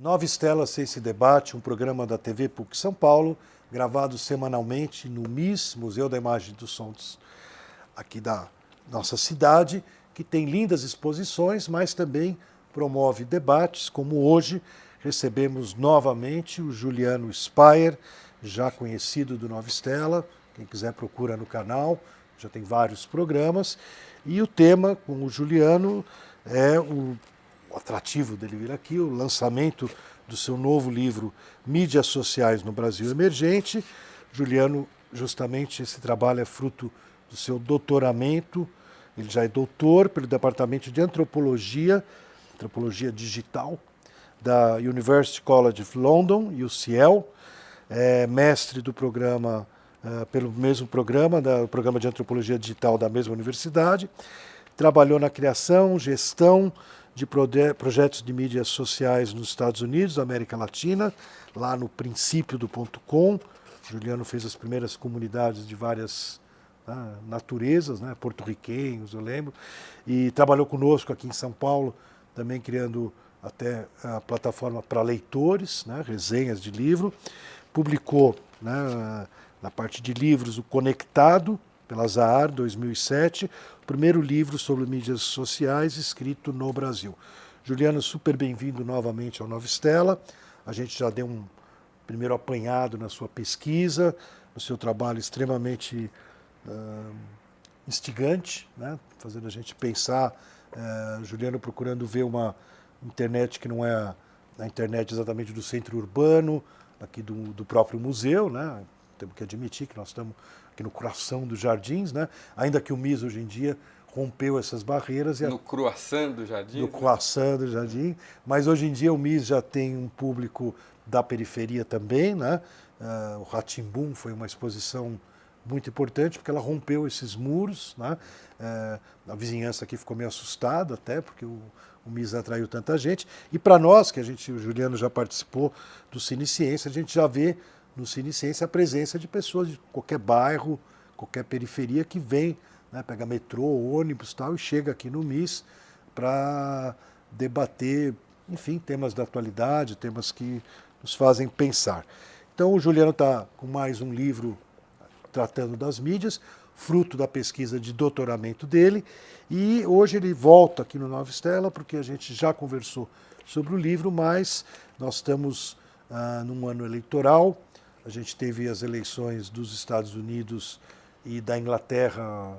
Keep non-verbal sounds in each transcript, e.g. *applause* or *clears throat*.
Nova Estela Esse Debate, um programa da TV PUC São Paulo, gravado semanalmente no MIS, Museu da Imagem dos Sons, aqui da nossa cidade, que tem lindas exposições, mas também promove debates, como hoje recebemos novamente o Juliano Speyer, já conhecido do Nova Estela, quem quiser procura no canal, já tem vários programas, e o tema com o Juliano é o o atrativo dele vir aqui, o lançamento do seu novo livro Mídias Sociais no Brasil Emergente. Juliano, justamente esse trabalho é fruto do seu doutoramento. Ele já é doutor pelo Departamento de Antropologia, Antropologia Digital, da University College of London, UCL, é mestre do programa, uh, pelo mesmo programa, da, o programa de Antropologia Digital da mesma universidade. Trabalhou na criação, gestão, de projetos de mídias sociais nos Estados Unidos, América Latina, lá no princípio do ponto com. Juliano fez as primeiras comunidades de várias né, naturezas, né, porto-riquenhos, eu lembro, e trabalhou conosco aqui em São Paulo, também criando até a plataforma para leitores, né, resenhas de livro. Publicou né, na parte de livros o Conectado, pela Zahar, 2007, o primeiro livro sobre mídias sociais escrito no Brasil. Juliano, super bem-vindo novamente ao Nova Estela. A gente já deu um primeiro apanhado na sua pesquisa, no seu trabalho extremamente uh, instigante, né? fazendo a gente pensar. Uh, Juliano procurando ver uma internet que não é a internet exatamente do centro urbano, aqui do, do próprio museu, né? Temos que admitir que nós estamos aqui no coração dos jardins, né? ainda que o MIS hoje em dia rompeu essas barreiras. no a... croissant do jardim? No né? croissant do jardim, mas hoje em dia o MIS já tem um público da periferia também, né? Uh, o Ratimbum foi uma exposição muito importante porque ela rompeu esses muros, né? Uh, a vizinhança aqui ficou meio assustada até porque o, o MIS atraiu tanta gente e para nós que a gente, o Juliano já participou do Cine Ciência, a gente já vê no Cine a presença de pessoas de qualquer bairro, qualquer periferia que vem, né, pega metrô, ônibus tal, e chega aqui no MIS para debater, enfim, temas da atualidade, temas que nos fazem pensar. Então o Juliano está com mais um livro tratando das mídias, fruto da pesquisa de doutoramento dele, e hoje ele volta aqui no Nova Estela, porque a gente já conversou sobre o livro, mas nós estamos ah, num ano eleitoral, a gente teve as eleições dos Estados Unidos e da Inglaterra,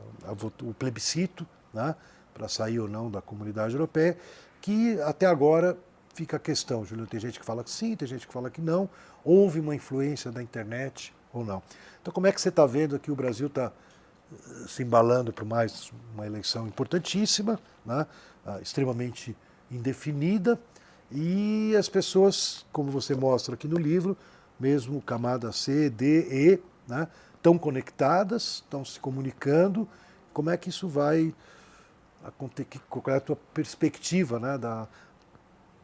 o plebiscito, né, para sair ou não da comunidade europeia, que até agora fica a questão, Júlio. Tem gente que fala que sim, tem gente que fala que não. Houve uma influência da internet ou não. Então, como é que você está vendo que o Brasil está eh, se embalando para mais uma eleição importantíssima, né, ah, extremamente indefinida, e as pessoas, como você mostra aqui no livro, mesmo camada C, D, E, né, estão conectadas, estão se comunicando. Como é que isso vai acontecer? Qual é a tua perspectiva né, da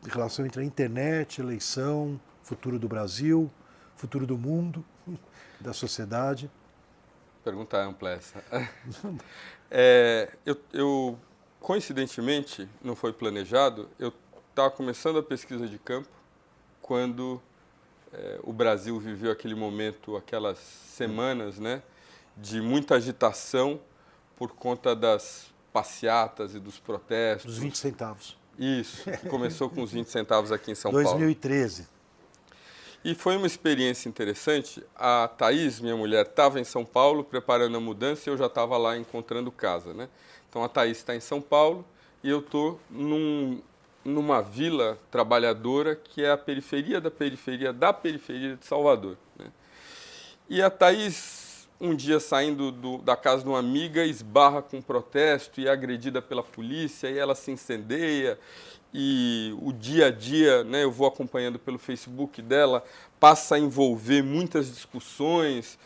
relação entre a internet, eleição, futuro do Brasil, futuro do mundo, *laughs* da sociedade? Pergunta ampla essa. *laughs* é, eu, eu, coincidentemente, não foi planejado, eu estava começando a pesquisa de campo quando é, o Brasil viveu aquele momento, aquelas semanas, né, de muita agitação por conta das passeatas e dos protestos. Dos 20 centavos. Isso, que começou com os 20 centavos aqui em São 2013. Paulo. 2013. E foi uma experiência interessante. A Thaís, minha mulher, estava em São Paulo preparando a mudança e eu já estava lá encontrando casa, né? Então a Thaís está em São Paulo e eu estou num, numa vila trabalhadora que é a periferia da periferia da periferia de Salvador. Né? E a Thaís, um dia saindo do, da casa de uma amiga, esbarra com protesto e é agredida pela polícia e ela se incendeia. E o dia a dia, né, eu vou acompanhando pelo Facebook dela, passa a envolver muitas discussões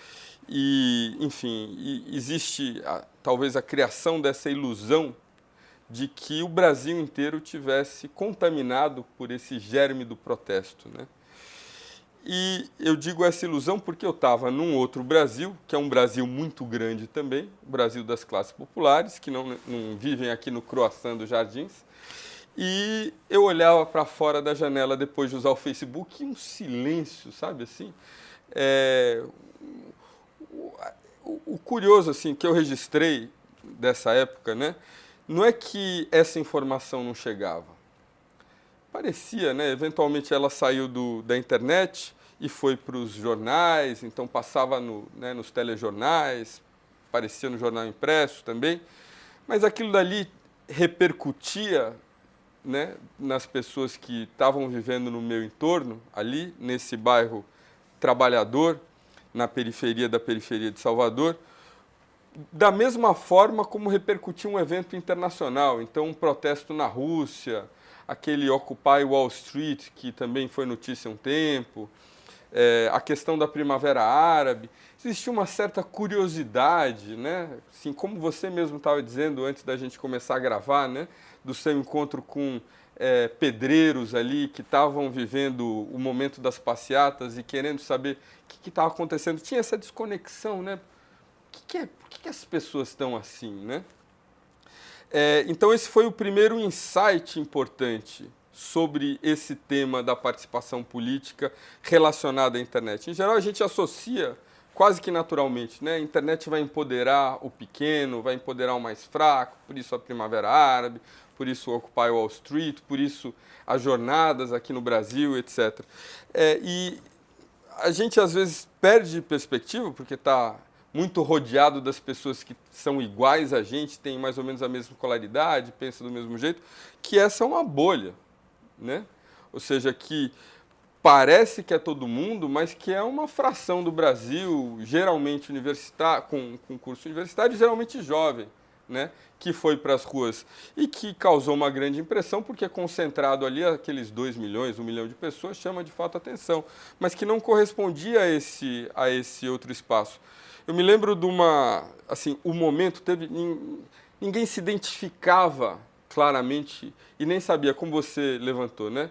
e, enfim, e existe a, talvez a criação dessa ilusão de que o Brasil inteiro tivesse contaminado por esse germe do protesto. Né? E eu digo essa ilusão porque eu estava num outro Brasil, que é um Brasil muito grande também, o Brasil das classes populares, que não, não vivem aqui no croissant dos jardins, E eu olhava para fora da janela depois de usar o Facebook e um silêncio, sabe assim? É, o, curioso assim que eu registrei dessa época, né? Não é que essa informação não chegava. Parecia, né? Eventualmente ela saiu do, da internet e foi para os jornais, então passava no, né, nos telejornais, aparecia no jornal impresso também, mas aquilo dali repercutia né, nas pessoas que estavam vivendo no meu entorno, ali, nesse bairro trabalhador, na periferia da periferia de Salvador, da mesma forma como repercutiu um evento internacional. Então, um protesto na Rússia, aquele Occupy Wall Street, que também foi notícia um tempo, é, a questão da Primavera Árabe. Existia uma certa curiosidade, né? Assim, como você mesmo estava dizendo antes da gente começar a gravar, né? Do seu encontro com é, pedreiros ali que estavam vivendo o momento das passeatas e querendo saber o que estava acontecendo. Tinha essa desconexão, né? Que que é, por que, que as pessoas estão assim, né? É, então esse foi o primeiro insight importante sobre esse tema da participação política relacionada à internet. Em geral, a gente associa quase que naturalmente, né? A internet vai empoderar o pequeno, vai empoderar o mais fraco, por isso a Primavera Árabe, por isso o Occupy Wall Street, por isso as jornadas aqui no Brasil, etc. É, e a gente às vezes perde perspectiva, porque está muito rodeado das pessoas que são iguais a gente, têm mais ou menos a mesma escolaridade, pensam do mesmo jeito, que essa é uma bolha né? Ou seja, que parece que é todo mundo, mas que é uma fração do Brasil, geralmente universitário, com, com curso universitário, geralmente jovem, né? que foi para as ruas e que causou uma grande impressão, porque é concentrado ali aqueles 2 milhões, 1 um milhão de pessoas, chama de fato atenção, mas que não correspondia a esse, a esse outro espaço. Eu me lembro de uma, assim, o momento teve, ninguém se identificava claramente e nem sabia, como você levantou, né?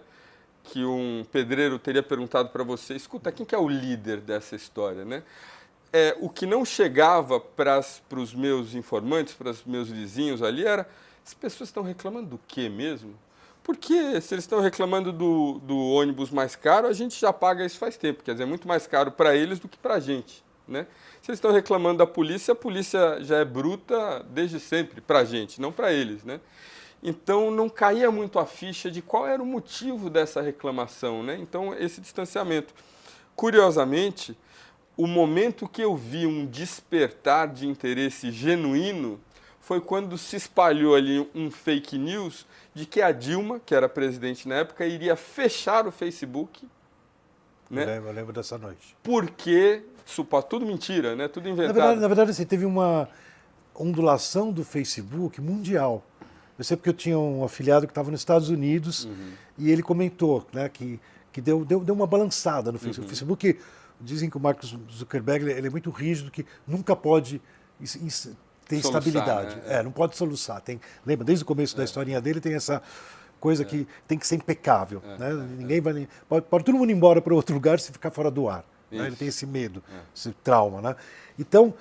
Que um pedreiro teria perguntado para você: escuta, quem que é o líder dessa história, né? É, o que não chegava para os meus informantes, para os meus vizinhos ali, era: as pessoas estão reclamando do quê mesmo? Porque se eles estão reclamando do, do ônibus mais caro, a gente já paga isso faz tempo, quer dizer, é muito mais caro para eles do que para a gente. Né? Se eles estão reclamando da polícia, a polícia já é bruta desde sempre para a gente, não para eles. Né? Então não caía muito a ficha de qual era o motivo dessa reclamação, né? Então esse distanciamento. Curiosamente, o momento que eu vi um despertar de interesse genuíno foi quando se espalhou ali um fake news de que a Dilma, que era presidente na época, iria fechar o Facebook. Né? Eu, lembro, eu lembro dessa noite. Porque, supa, tudo mentira, né? tudo inventado. Na verdade, na verdade assim, teve uma ondulação do Facebook mundial. Eu sei porque eu tinha um afiliado que estava nos Estados Unidos uhum. e ele comentou né, que, que deu, deu, deu uma balançada no Facebook. Uhum. O Facebook, dizem que o Mark Zuckerberg ele é muito rígido, que nunca pode ter soluçar, estabilidade. Né? É, não pode soluçar. Tem, lembra, desde o começo é. da historinha dele tem essa coisa é. que tem que ser impecável. É. Né? É. Ninguém vai. Pode, pode todo mundo ir embora para outro lugar se ficar fora do ar. Né? Ele tem esse medo, é. esse trauma. Né? Então,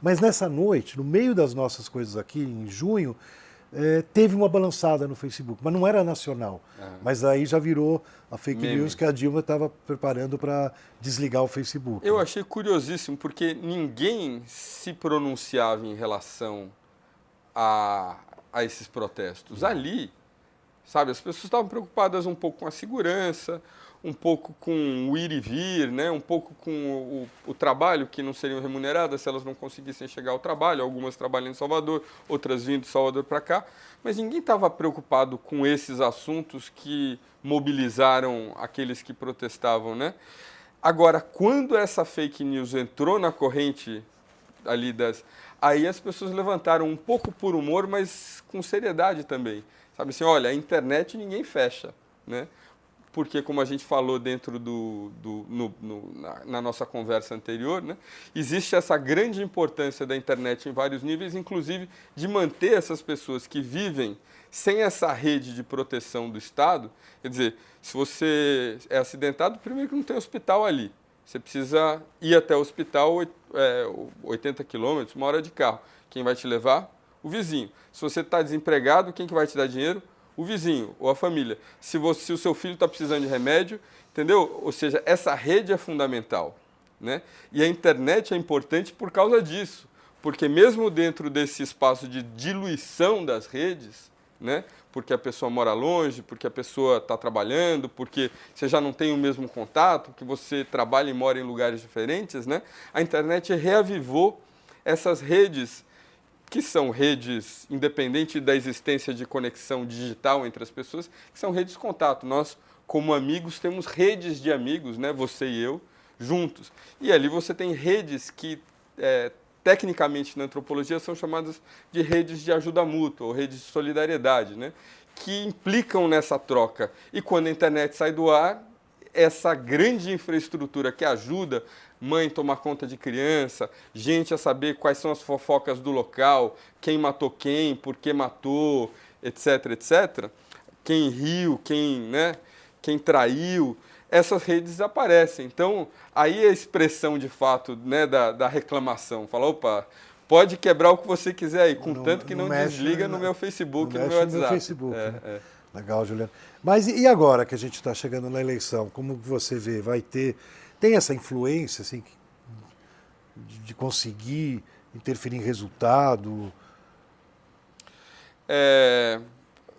mas nessa noite, no meio das nossas coisas aqui, em junho, é, teve uma balançada no Facebook, mas não era nacional. Uhum. Mas aí já virou a fake Meme. news que a Dilma estava preparando para desligar o Facebook. Eu né? achei curiosíssimo, porque ninguém se pronunciava em relação a, a esses protestos. Ali, sabe, as pessoas estavam preocupadas um pouco com a segurança, um pouco com o ir e vir, né? um pouco com o, o, trabalho, que não seriam remuneradas se elas não conseguissem chegar ao trabalho. Algumas trabalhando em Salvador, outras vindo de Salvador para cá. Mas ninguém estava preocupado com esses assuntos que mobilizaram aqueles que protestavam. Né? Agora, quando essa fake news entrou na corrente ali das. Aí as pessoas levantaram um pouco por humor, mas com seriedade também. Sabe assim, olha, a internet ninguém fecha. Né? Porque, como a gente falou dentro do, do no, no, na, na, nossa conversa anterior, né, existe essa grande importância da internet em vários níveis, inclusive de manter essas pessoas que vivem sem essa rede de proteção do Estado. Quer dizer, se você é acidentado, primeiro que não tem hospital ali. Você precisa ir até o hospital é, 80 quilômetros, uma hora de carro. Quem vai te levar? O vizinho. Se você está desempregado, quem que vai te dar dinheiro? O vizinho ou a família. Se, você, se o seu filho está precisando de remédio, entendeu? Ou seja, essa rede é fundamental. Né? E a internet é importante por causa disso, porque mesmo dentro desse espaço de diluição das redes, né? porque a pessoa mora longe, porque a pessoa está trabalhando, porque você já não tem o mesmo contato, porque você trabalha e mora em lugares diferentes, né? a internet reavivou essas redes que são redes, independente da existência de conexão digital entre as pessoas, que são redes de contato. Nós, como amigos, temos redes de amigos, né? você e eu, juntos. E ali você tem redes que, é, tecnicamente na antropologia, são chamadas de redes de ajuda mútua, ou redes de solidariedade, né? que implicam nessa troca. E quando a internet sai do ar, essa grande infraestrutura que ajuda mãe tomar conta de criança, gente a saber quais são as fofocas do local, quem matou quem, por que matou, etc, etc. Quem riu, quem, né, quem traiu, essas redes aparecem. Então, aí a expressão de fato né, da, da reclamação, fala, opa, pode quebrar o que você quiser aí, contanto que não, não desliga no meu Facebook, no meu WhatsApp. No meu Facebook, é, né? é. Legal, Juliano. Mas e agora que a gente está chegando na eleição? Como você vê? Vai ter tem essa influência assim, de, de conseguir interferir em resultado? É,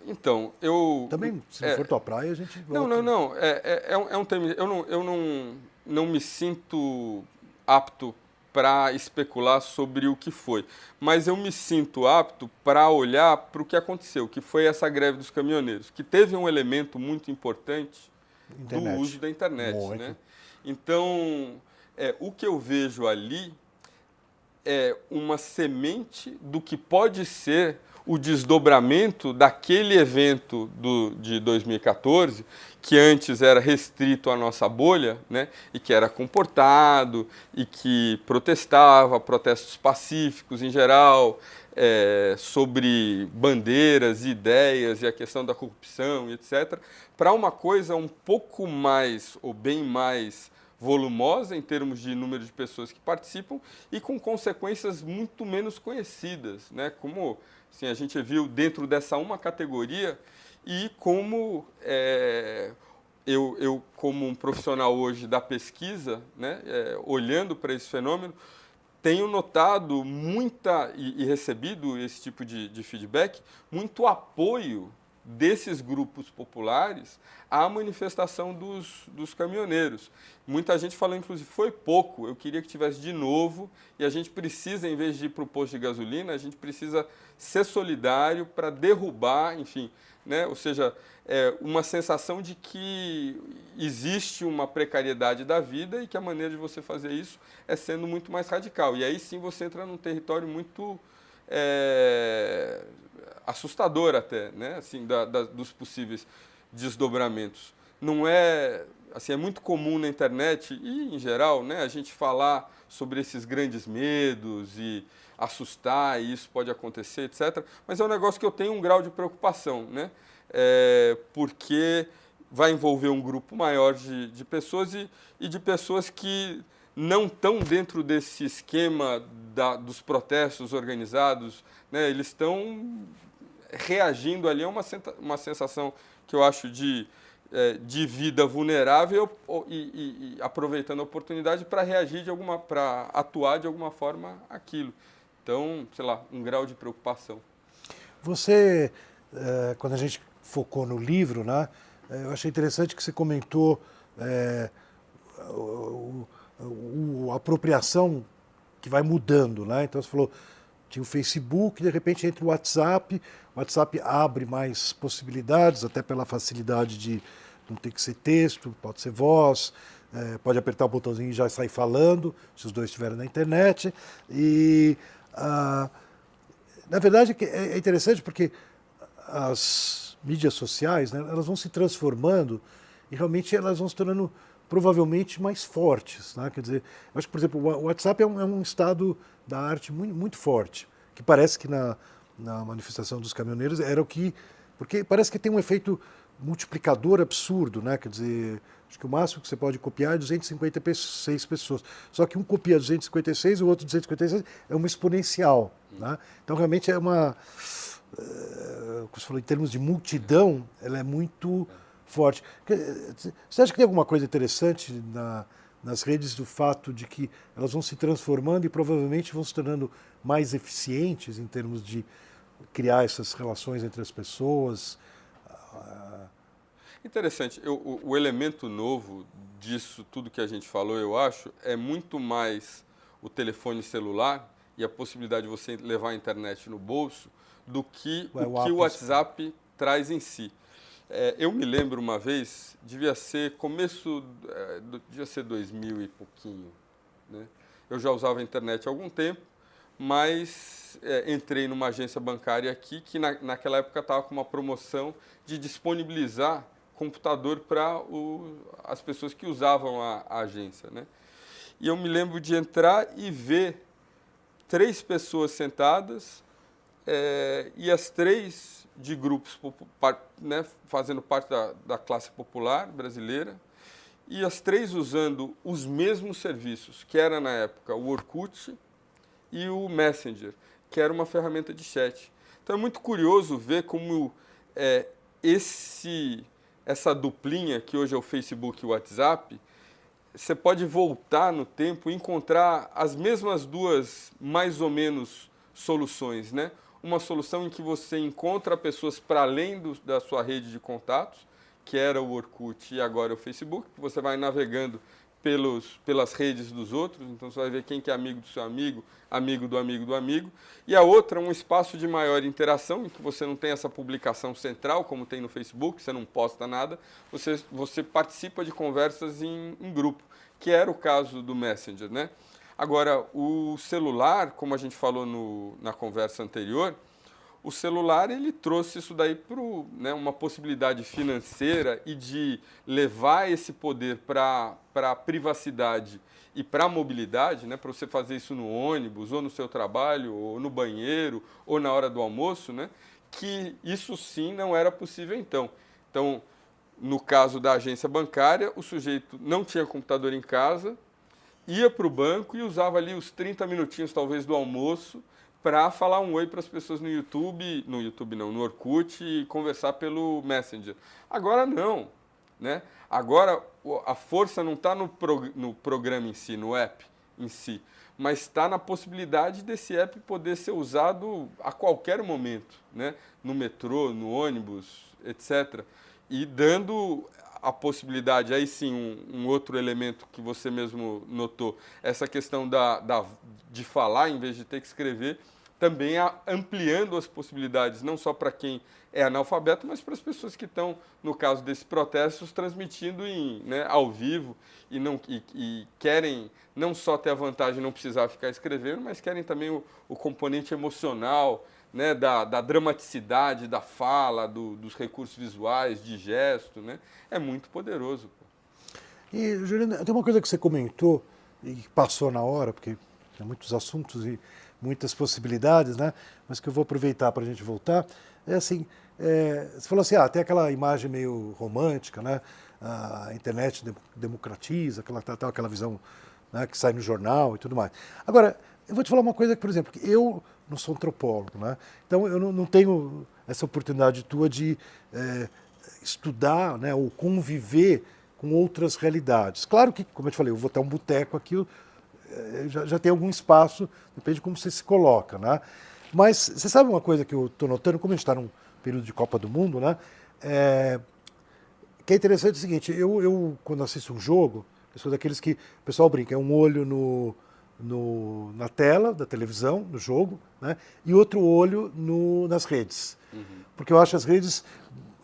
então, eu. Também, se não é, for tua praia, a gente. Não, não, não. É, é, é, um, é um termo. Eu, não, eu não, não me sinto apto para especular sobre o que foi. Mas eu me sinto apto para olhar para o que aconteceu, que foi essa greve dos caminhoneiros, que teve um elemento muito importante internet. do uso da internet. Muito. Né? Então, é, o que eu vejo ali é uma semente do que pode ser o desdobramento daquele evento do, de 2014, que antes era restrito à nossa bolha, né, e que era comportado, e que protestava, protestos pacíficos em geral, é, sobre bandeiras, ideias e a questão da corrupção, etc., para uma coisa um pouco mais, ou bem mais volumosa em termos de número de pessoas que participam e com consequências muito menos conhecidas, né? Como assim, a gente viu dentro dessa uma categoria e como é, eu, eu, como um profissional hoje da pesquisa, né, é, olhando para esse fenômeno, tenho notado muita e, e recebido esse tipo de, de feedback, muito apoio desses grupos populares à manifestação dos, dos caminhoneiros. Muita gente falou, inclusive, foi pouco, eu queria que tivesse de novo, e a gente precisa, em vez de ir para o posto de gasolina, a gente precisa ser solidário para derrubar, enfim, né? ou seja, é uma sensação de que existe uma precariedade da vida e que a maneira de você fazer isso é sendo muito mais radical. E aí sim você entra num território muito é, assustador até, né? assim, da, da, dos possíveis desdobramentos. Não é assim, é muito comum na internet e em geral, né, a gente falar sobre esses grandes medos e assustar, e isso pode acontecer, etc. Mas é um negócio que eu tenho um grau de preocupação, né? É, porque vai envolver um grupo maior de, de pessoas e, e de pessoas que não estão dentro desse esquema da, dos protestos organizados, né? eles estão reagindo ali a uma, uma sensação que eu acho de é, de vida vulnerável e, e, e aproveitando a oportunidade para reagir de alguma, para atuar de alguma forma aquilo. Então, sei lá, um grau de preocupação. Você, é, quando a gente focou no livro, né, é, eu achei interessante que você comentou é, o, o, a apropriação que vai mudando, né? Então você falou tinha o Facebook, de repente entra o WhatsApp, o WhatsApp abre mais possibilidades, até pela facilidade de não ter que ser texto, pode ser voz, é, pode apertar o botãozinho e já sair falando, se os dois estiverem na internet. E, ah, na verdade, é, é interessante porque as mídias sociais, né, elas vão se transformando e realmente elas vão se tornando provavelmente mais fortes. Né? Quer dizer, acho que, por exemplo, o WhatsApp é um, é um estado da arte muito, muito forte, que parece que na, na manifestação dos caminhoneiros era o que. Porque parece que tem um efeito multiplicador absurdo, né? Quer dizer, acho que o máximo que você pode copiar é 256 pessoas. Só que um copia 256 e o outro 256 é uma exponencial. Né? Então, realmente é uma. uh, você falou, em termos de multidão, ela é muito forte. Você acha que tem alguma coisa interessante na, nas redes do fato de que elas vão se transformando e provavelmente vão se tornando mais eficientes em termos de criar essas relações entre as pessoas? Interessante. Eu, o, o, elemento novo disso tudo que a gente falou, eu acho, é muito mais o telefone celular e a possibilidade de você levar a internet no bolso do que o, o que o WhatsApp traz em si. É, eu me lembro uma vez, devia ser começo, é, devia ser 2000 e pouquinho. Né? Eu já usava a internet há algum tempo, mas é, entrei numa agência bancária aqui que na, naquela época estava com uma promoção de disponibilizar computador para as pessoas que usavam a, a, agência. Né? E eu me lembro de entrar e ver três pessoas sentadas é, e as três de grupos né, fazendo parte da, da classe popular brasileira e as três usando os mesmos serviços, que era na época o Orkut e o Messenger, que era uma ferramenta de chat. Então é muito curioso ver como é, esse essa duplinha que hoje é o Facebook e o WhatsApp, você pode voltar no tempo e encontrar as mesmas duas, mais ou menos, soluções, né? Uma solução em que você encontra pessoas para além do, da sua rede de contatos, que era o Orkut e agora é o Facebook, você vai navegando pelos, pelas redes dos outros, então você vai ver quem que é amigo do seu amigo, amigo do amigo do amigo. E a outra, um espaço de maior interação, em que você não tem essa publicação central, como tem no Facebook, você não posta nada, você, você participa de conversas em, em grupo, que era o caso do Messenger. Né? Agora, o celular, como a gente falou no, na conversa anterior, o celular ele trouxe isso daí para né, uma possibilidade financeira e de levar esse poder para a privacidade e para a mobilidade, né, para você fazer isso no ônibus, ou no seu trabalho, ou no banheiro, ou na hora do almoço, né, que isso sim não era possível então. Então, no caso da agência bancária, o sujeito não tinha computador em casa, ia para o banco e usava ali os 30 minutinhos talvez do almoço para falar um oi para as pessoas no YouTube, no YouTube não, no Orkut e conversar pelo Messenger. Agora não, né? Agora a força não está no, no programa em si, no app em si, mas está na possibilidade desse app poder ser usado a qualquer momento, né? No metrô, no ônibus, etc. E dando a possibilidade, aí sim, um, um, outro elemento que você mesmo notou, essa questão da, da, de falar em vez de ter que escrever, também ampliando as possibilidades, não só para quem é analfabeto, mas para as pessoas que estão, no caso desses protestos, transmitindo em, né, ao vivo e, não, e, e, querem não só ter a vantagem de não precisar ficar escrevendo, mas querem também o, o componente emocional, né, da, da, dramaticidade da fala, do, dos recursos visuais, de gesto. Né? É muito poderoso. Pô. E, Juliana, tem uma coisa que você comentou e passou na hora, porque tem muitos assuntos e muitas possibilidades, né? mas que eu vou aproveitar para a gente voltar, é assim, é, você falou assim, ah, tem aquela imagem meio romântica, né? a internet democratiza, aquela, aquela visão né, que sai no jornal e tudo mais. Agora, eu vou te falar uma coisa que, por exemplo, eu não sou antropólogo, né? então eu não, não tenho essa oportunidade tua de é, estudar né, ou conviver com outras realidades. Claro que, como eu te falei, eu vou ter um boteco aqui, eu é, já, já tem algum espaço, depende de como você se coloca, né? Mas você sabe uma coisa que eu estou notando, como a gente está num período de Copa do Mundo, né? É, que é interessante é o seguinte, eu, eu quando assisto um jogo, eu sou daqueles que o pessoal brinca, é um olho no, no, na tela da televisão, no jogo, né? e outro olho no, nas redes. Uhum. Porque eu acho as redes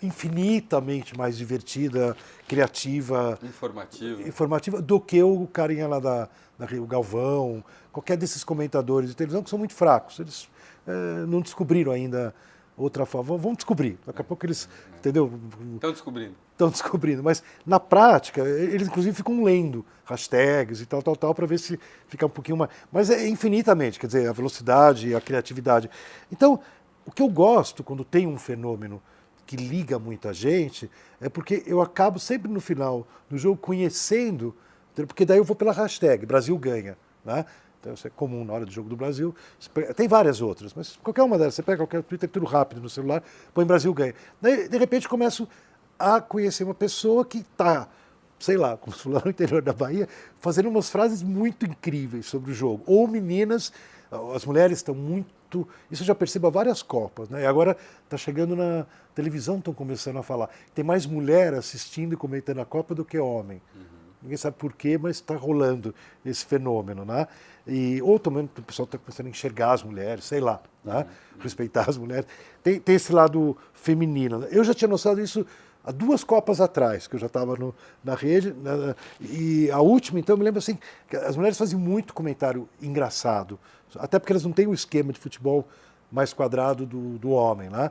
infinitamente mais divertida, criativa, informativa, informativa do que o carinha lá da, da o Galvão, qualquer desses comentadores de televisão que são muito fracos. Eles é, não descobriram ainda outra forma. Vão descobrir. Daqui a pouco eles, entendeu? Estão descobrindo. Estão descobrindo. Mas na prática, eles inclusive ficam lendo hashtags e tal, tal, tal, para ver se fica um pouquinho mais. Mas é infinitamente, quer dizer, a velocidade, a criatividade. Então, o que eu gosto quando tem um fenômeno que liga muita gente, é porque eu acabo sempre no final do jogo conhecendo, porque daí eu vou pela hashtag Brasil ganha. Né? Então, isso é comum na hora do jogo do Brasil. Tem várias outras, mas qualquer uma delas, você pega qualquer Twitter, tudo rápido no celular, põe Brasil ganha. Daí, de repente, começo a conhecer uma pessoa que está, sei lá, como se no interior da Bahia, fazendo umas frases muito incríveis sobre o jogo. Ou meninas, as mulheres estão muito. Isso eu já percebo há várias Copas, né? E agora está chegando na televisão, estão começando a falar. Tem mais mulher assistindo e comentando a Copa do que homem. Uhum. Ninguém sabe por quê, mas está rolando esse fenômeno, né? E, ou também o pessoal está começando a enxergar as mulheres, sei lá, né? respeitar as mulheres. Tem, tem esse lado feminino. Eu já tinha notado isso há duas Copas atrás, que eu já estava na rede. Na, e a última, então, eu me lembro assim, que as mulheres faziam muito comentário engraçado, até porque elas não têm o esquema de futebol mais quadrado do, do homem. Né?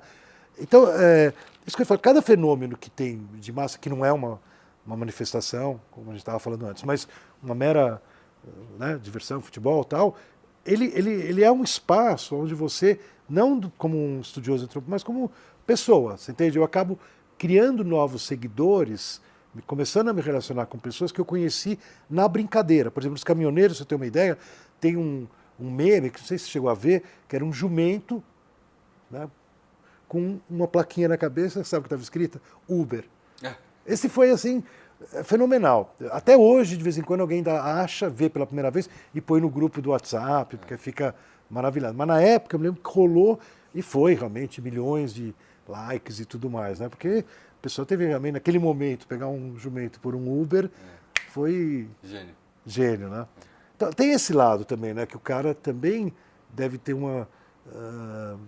Então, é, isso que eu falo, cada fenômeno que tem de massa, que não é uma uma manifestação, como a gente estava falando antes, mas uma mera né, diversão, futebol tal, ele, ele, ele é um espaço onde você, não como um estudioso, mas como pessoa, você entende? Eu acabo criando novos seguidores, começando a me relacionar com pessoas que eu conheci na brincadeira. Por exemplo, os caminhoneiros, se você tem uma ideia, tem um, um meme, que não sei se você chegou a ver, que era um jumento né, com uma plaquinha na cabeça, sabe o que estava escrita? Uber. Esse foi assim fenomenal. Até hoje, de vez em quando, alguém ainda acha, vê pela primeira vez e põe no grupo do WhatsApp, porque fica maravilhado. Mas na época, eu me lembro que rolou e foi realmente milhões de likes e tudo mais, né? Porque a pessoa teve realmente, naquele momento, pegar um jumento por um Uber foi. Gênio. Gênio, né? Então, tem esse lado também, né? Que o cara também deve ter uma, uh,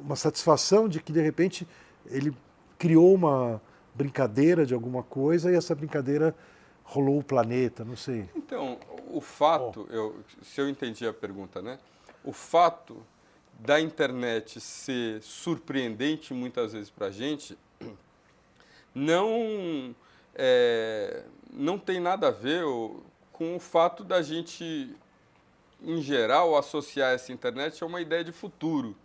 uma satisfação de que, de repente, ele criou uma brincadeira de alguma coisa e essa brincadeira rolou o planeta, não sei. Então, o fato, oh. eu, se eu entendi a pergunta, né? O fato da internet ser surpreendente muitas vezes para a gente *clears throat* não, é, não tem nada a ver com o fato da gente, em geral, associar essa internet a uma ideia de futuro,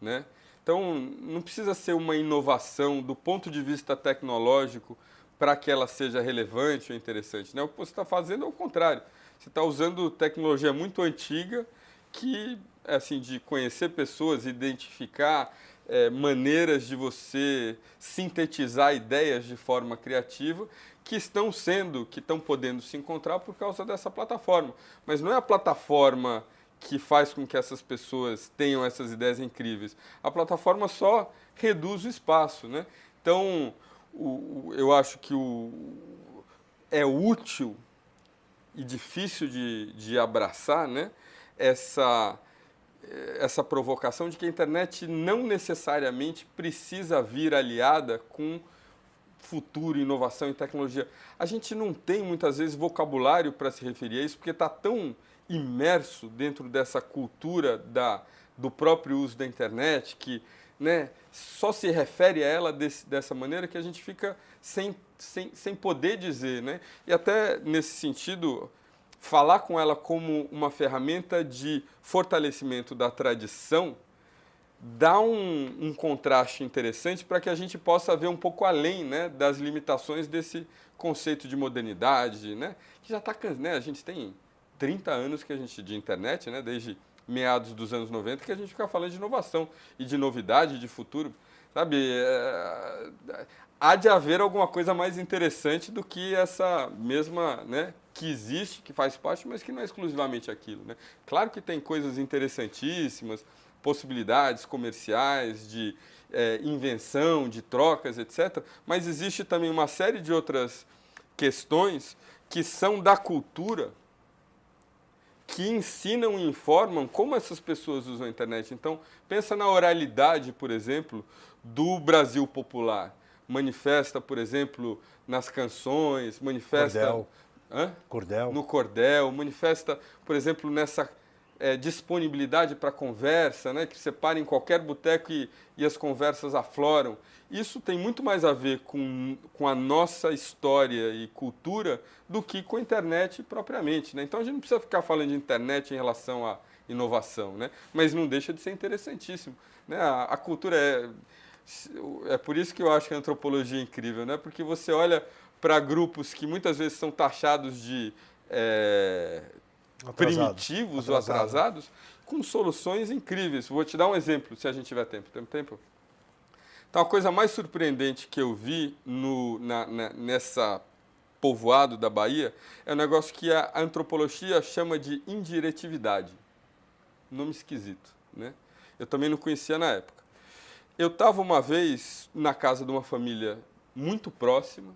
né? Então, não precisa ser uma inovação do ponto de vista tecnológico para que ela seja relevante ou interessante. Né? O que você está fazendo é o contrário. Você está usando tecnologia muito antiga que, assim, de conhecer pessoas, identificar é, maneiras de você sintetizar ideias de forma criativa que estão sendo, que estão podendo se encontrar por causa dessa plataforma. Mas não é a plataforma que faz com que essas pessoas tenham essas ideias incríveis. A plataforma só reduz o espaço, né? Então, o, o, eu acho que o, é útil e difícil de, de abraçar, né? Essa essa provocação de que a internet não necessariamente precisa vir aliada com futuro, inovação e tecnologia. A gente não tem muitas vezes vocabulário para se referir a isso porque está tão imerso dentro dessa cultura da, do próprio uso da internet, que né, só se refere a ela desse, dessa maneira que a gente fica sem, sem, sem poder dizer. Né? E até nesse sentido, falar com ela como uma ferramenta de fortalecimento da tradição dá um, um contraste interessante para que a gente possa ver um pouco além né, das limitações desse conceito de modernidade, né, que já está... Né, a gente tem 30 anos que a gente de internet, né, desde meados dos anos 90, que a gente fica falando de inovação e de novidade, de futuro. Sabe, é, há de haver alguma coisa mais interessante do que essa mesma, né, que existe, que faz parte, mas que não é exclusivamente aquilo. Né? Claro que tem coisas interessantíssimas, possibilidades comerciais, de é, invenção, de trocas, etc. Mas existe também uma série de outras questões que são da cultura que ensinam e informam como essas pessoas usam a internet. Então, pensa na oralidade, por exemplo, do Brasil popular. Manifesta, por exemplo, nas canções, manifesta cordel. Hã? cordel. no cordel, manifesta, por exemplo, nessa é, disponibilidade para conversa, né, que você para em qualquer boteco e, e as conversas afloram. Isso tem muito mais a ver com, com a nossa história e cultura do que com a internet propriamente. Né? Então a gente não precisa ficar falando de internet em relação à inovação, né? mas não deixa de ser interessantíssimo. Né? A, a cultura é. É por isso que eu acho que a antropologia é incrível, né? porque você olha para grupos que muitas vezes são taxados de é, Atrasado. primitivos Atrasado. ou atrasados com soluções incríveis. Vou te dar um exemplo, se a gente tiver tempo. Tem tempo? Então, a coisa mais surpreendente que eu vi no, na, na, nessa povoado da Bahia é um negócio que a antropologia chama de indiretividade. Nome esquisito, né? Eu também não conhecia na época. Eu estava uma vez na casa de uma família muito próxima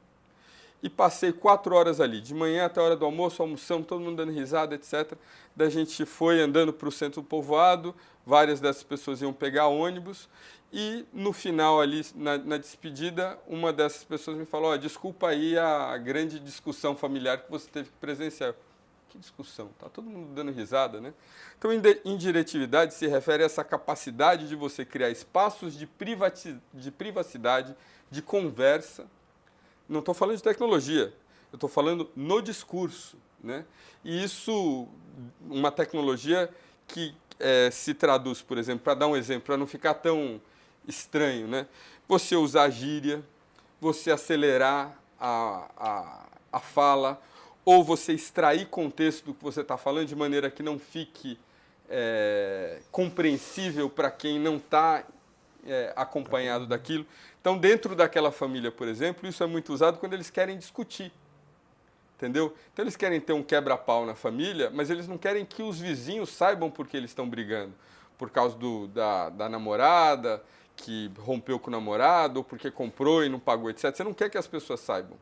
e passei quatro horas ali, de manhã até a hora do almoço, almoçamos, todo mundo dando risada, etc. Da gente foi andando para o centro do povoado, várias dessas pessoas iam pegar ônibus e no final ali, na, na despedida, uma dessas pessoas me falou, oh, desculpa aí a grande discussão familiar que você teve que presenciar. Que discussão? Tá todo mundo dando risada, né? Então, indiretividade se refere a essa capacidade de você criar espaços de, de privacidade, de conversa, não estou falando de tecnologia, eu estou falando no discurso. Né? E isso, uma tecnologia que é, se traduz, por exemplo, para dar um exemplo, para não ficar tão estranho, né? você usar gíria, você acelerar a, a, a fala, ou você extrair contexto do que você está falando de maneira que não fique é, compreensível para quem não está é, acompanhado daquilo. Então, dentro daquela família, por exemplo, isso é muito usado quando eles querem discutir. Entendeu? Então, eles querem ter um quebra-pau na família, mas eles não querem que os vizinhos saibam por que eles estão brigando. Por causa do, da, da namorada, que rompeu com o namorado, ou porque comprou e não pagou, etc. Você não quer que as pessoas saibam.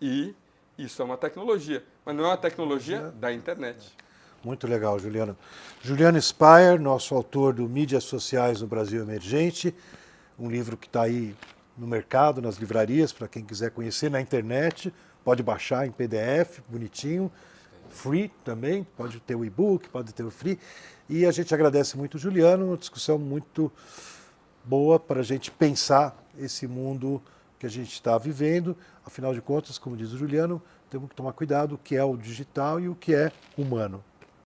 E isso é uma tecnologia, mas não é uma tecnologia da internet. Muito legal, Juliano. Juliano Spire, nosso autor do Mídias Sociais no Brasil Emergente um livro que está aí no mercado, nas livrarias, para quem quiser conhecer na internet, pode baixar em PDF, bonitinho, free também, pode ter o e-book, pode ter o free. E a gente agradece muito Juliano, uma discussão muito boa para a gente pensar esse mundo que a gente está vivendo. Afinal de contas, como diz o Juliano, temos que tomar cuidado o que é o digital e o que é humano.